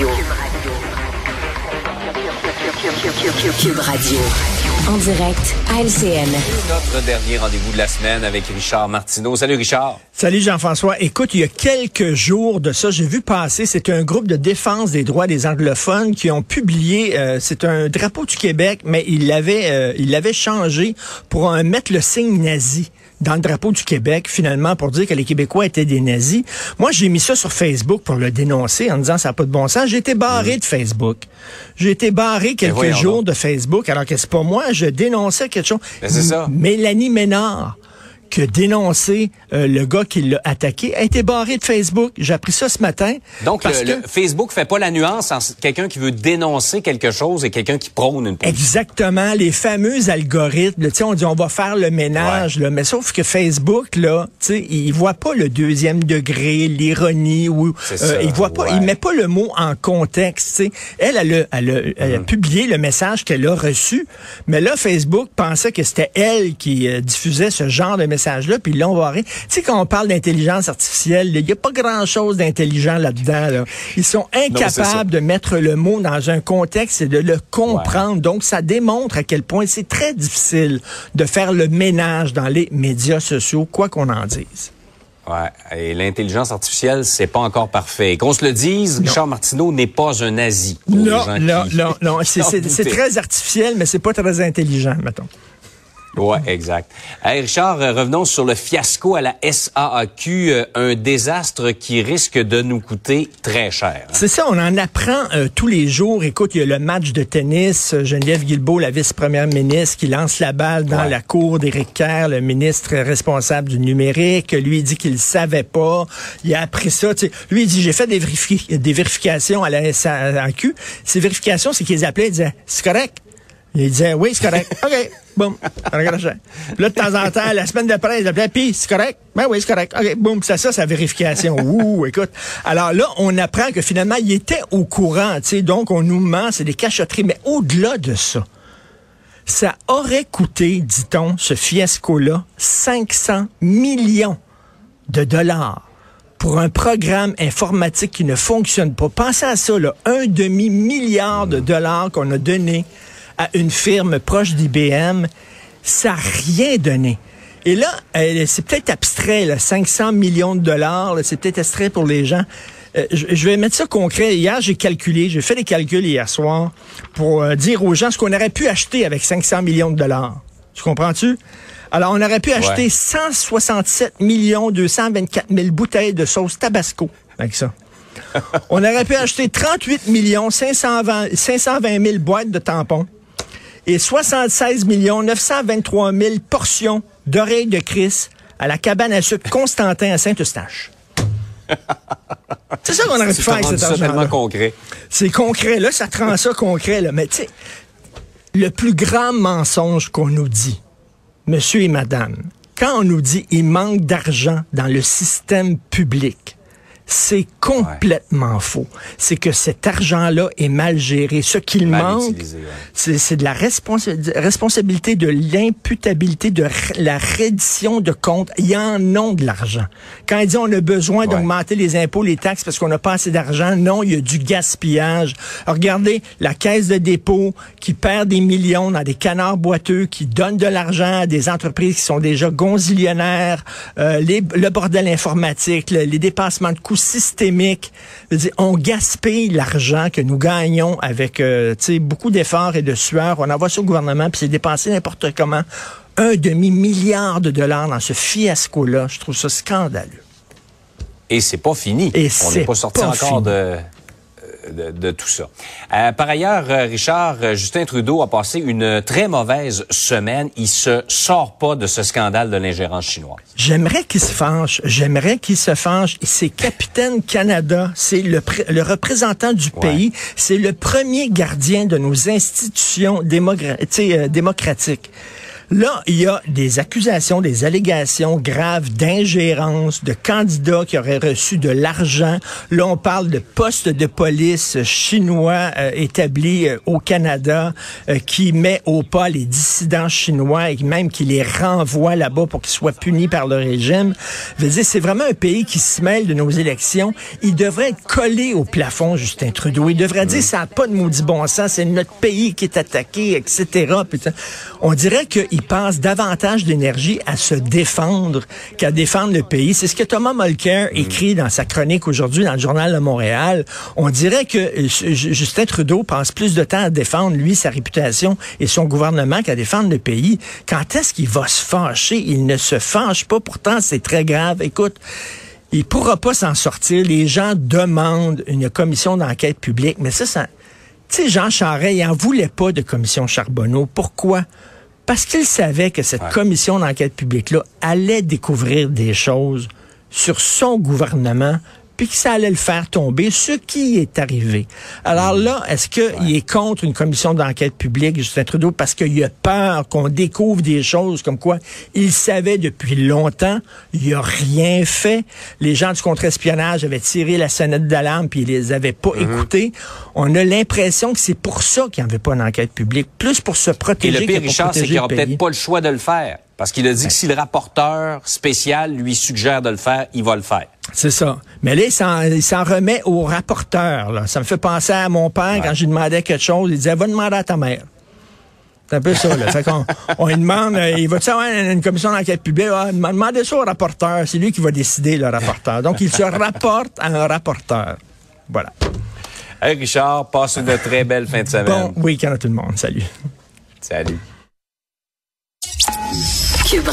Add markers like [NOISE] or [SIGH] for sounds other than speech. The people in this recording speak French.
Radio. Cube Radio. En direct à LCN. Notre dernier rendez-vous de la semaine avec Richard Martineau. Salut Richard. Salut Jean-François. Écoute, il y a quelques jours de ça, j'ai vu passer, c'est un groupe de défense des droits des anglophones qui ont publié, euh, c'est un drapeau du Québec, mais il l'avait euh, il l'avait changé pour euh, mettre le signe nazi dans le drapeau du Québec, finalement, pour dire que les Québécois étaient des nazis. Moi, j'ai mis ça sur Facebook pour le dénoncer en disant ça n'a pas de bon sens. J'ai été barré de Facebook. J'ai été barré quelques jours de Facebook, alors que c'est pas moi, je dénonçais quelque chose. Ben, c'est ça. Mélanie Ménard que dénoncer euh, le gars qui l'a attaqué a été barré de Facebook. J'ai appris ça ce matin. Donc, le, que... Facebook fait pas la nuance entre quelqu'un qui veut dénoncer quelque chose et quelqu'un qui prône une position. Exactement. Les fameux algorithmes, tu sais, on dit on va faire le ménage, là, mais sauf que Facebook, là, tu sais, il voit pas le deuxième degré, l'ironie, ou euh, il voit pas, il met pas le mot en contexte. Tu sais, elle, elle, a, elle, a, elle a mm. publié le message qu'elle a reçu, mais là, Facebook pensait que c'était elle qui euh, diffusait ce genre de message message-là, puis ils l'ont barré. Tu sais, quand on parle d'intelligence artificielle, il n'y a pas grand-chose d'intelligent là-dedans. Ils sont incapables de mettre le mot dans un contexte et de le comprendre. Donc, ça démontre à quel point c'est très difficile de faire le ménage dans les médias sociaux, quoi qu'on en dise. Ouais, et l'intelligence artificielle, c'est pas encore parfait. Qu'on se le dise, Richard Martineau n'est pas un nazi. Non, non, non, [LAUGHS] non, c'est très artificiel, mais c'est pas très intelligent, mettons. Oui, exact. Richard, euh, revenons sur le fiasco à la SAAQ, euh, un désastre qui risque de nous coûter très cher. Hein. C'est ça, on en apprend euh, tous les jours. Écoute, il y a le match de tennis, Geneviève Guilbeault, la vice-première ministre, qui lance la balle dans la cour d'Éric Kerr, le ministre responsable du numérique. Lui, il dit qu'il savait pas. Il a appris ça. Lui, il dit, j'ai fait des, des vérifications à la SAAQ. Ces vérifications, c'est qu'ils appelaient, ils disaient, c'est correct. Il disait, oui, c'est correct. [LAUGHS] OK. Boum. Là, de temps en temps, la semaine d'après, il appelait, puis c'est correct? Ben oui, c'est correct. OK, boum. C'est ça, sa vérification. [LAUGHS] Ouh, écoute. Alors là, on apprend que finalement, il était au courant, tu sais. Donc, on nous ment, c'est des cachotteries. Mais au-delà de ça, ça aurait coûté, dit-on, ce fiasco-là, 500 millions de dollars pour un programme informatique qui ne fonctionne pas. Pensez à ça, là, un demi-milliard de dollars qu'on a donné à une firme proche d'IBM, ça n'a rien donné. Et là, c'est peut-être abstrait, là, 500 millions de dollars, c'est peut-être abstrait pour les gens. Euh, je, vais mettre ça concret. Hier, j'ai calculé, j'ai fait des calculs hier soir pour euh, dire aux gens ce qu'on aurait pu acheter avec 500 millions de dollars. Tu comprends-tu? Alors, on aurait pu acheter 167 millions 224 000 bouteilles de sauce Tabasco avec ça. [LAUGHS] on aurait pu acheter 38 millions 520, 520 000 boîtes de tampons et 76 923 000 portions d'oreilles de Chris à la cabane à sucre Constantin à Saint-Eustache. [LAUGHS] C'est ça qu'on aurait pu faire avec cet argent. concret. C'est concret. Là, ça rend ça concret. Là. Mais tu sais, le plus grand mensonge qu'on nous dit, monsieur et madame, quand on nous dit il manque d'argent dans le système public, c'est complètement faux. C'est que cet argent-là est mal géré. Ce qu'il manque, c'est de la responsabilité, de l'imputabilité, de la reddition de comptes. Il y en a de l'argent. Quand il dit on a besoin d'augmenter les impôts, les taxes parce qu'on n'a pas assez d'argent, non, il y a du gaspillage. regardez la caisse de dépôt qui perd des millions dans des canards boiteux, qui donne de l'argent à des entreprises qui sont déjà gonzillionnaires, euh, le bordel informatique, les dépassements de coûts systémique. on gaspille l'argent que nous gagnons avec euh, beaucoup d'efforts et de sueur. On envoie ça au gouvernement, puis c'est dépensé n'importe comment. Un demi-milliard de dollars dans ce fiasco-là. Je trouve ça scandaleux. Et c'est pas fini. Et on n'est pas sorti encore de de, tout ça. Euh, par ailleurs, euh, Richard, euh, Justin Trudeau a passé une très mauvaise semaine. Il se sort pas de ce scandale de l'ingérence chinoise. J'aimerais qu'il se fâche. J'aimerais qu'il se fâche. C'est Capitaine Canada. C'est le, le, représentant du pays. C'est le premier gardien de nos institutions démocratiques. Là, il y a des accusations, des allégations graves d'ingérence de candidats qui auraient reçu de l'argent. Là, on parle de postes de police chinois euh, établis euh, au Canada euh, qui met au pas les dissidents chinois et même qui les renvoie là-bas pour qu'ils soient punis par le régime. Je veux dire, c'est vraiment un pays qui se mêle de nos élections. Il devrait être collé au plafond, Justin Trudeau. Il devrait dire, ça n'a pas de maudit bon sens, c'est notre pays qui est attaqué, etc. On dirait qu'il passe davantage d'énergie à se défendre qu'à défendre le pays. C'est ce que Thomas Mulcair mm. écrit dans sa chronique aujourd'hui dans le journal de Montréal. On dirait que euh, Justin Trudeau passe plus de temps à défendre, lui, sa réputation et son gouvernement qu'à défendre le pays. Quand est-ce qu'il va se fâcher? Il ne se fâche pas. Pourtant, c'est très grave. Écoute, il pourra pas s'en sortir. Les gens demandent une commission d'enquête publique, mais ça, ça, tu sais, Jean Charest, il n'en voulait pas de commission Charbonneau. Pourquoi? Parce qu'il savait que cette commission d'enquête publique-là allait découvrir des choses sur son gouvernement, puis que ça allait le faire tomber, ce qui est arrivé. Alors là, est-ce qu'il est contre une commission d'enquête publique, Justin Trudeau, parce qu'il a peur qu'on découvre des choses comme quoi il savait depuis longtemps, il a rien fait. Les gens du contre-espionnage avaient tiré la sonnette d'alarme puis ils les avaient pas mm-hmm. écoutés. On a l'impression que c'est pour ça qu'il n'y avait pas d'enquête publique, plus pour se protéger. Et le pire, Richard, c'est qu'il n'aura peut-être pas le choix de le faire. Parce qu'il a dit que si le rapporteur spécial lui suggère de le faire, il va le faire. C'est ça. Mais là, il s'en remet au rapporteur. Là. Ça me fait penser à mon père quand je lui demandais quelque chose. Il disait, va demander à ta mère. C'est un peu ça. Là. fait qu'on, on lui demande, euh, il va-tu avoir une, commission d'enquête publique? Ah, demandez ça au rapporteur. C'est lui qui va décider, le rapporteur. Donc, il se rapporte à un rapporteur. Voilà. Hey Richard, passe une très belle fin de semaine. Bon week-end à tout le monde. Salut. Salut. Cube Radio.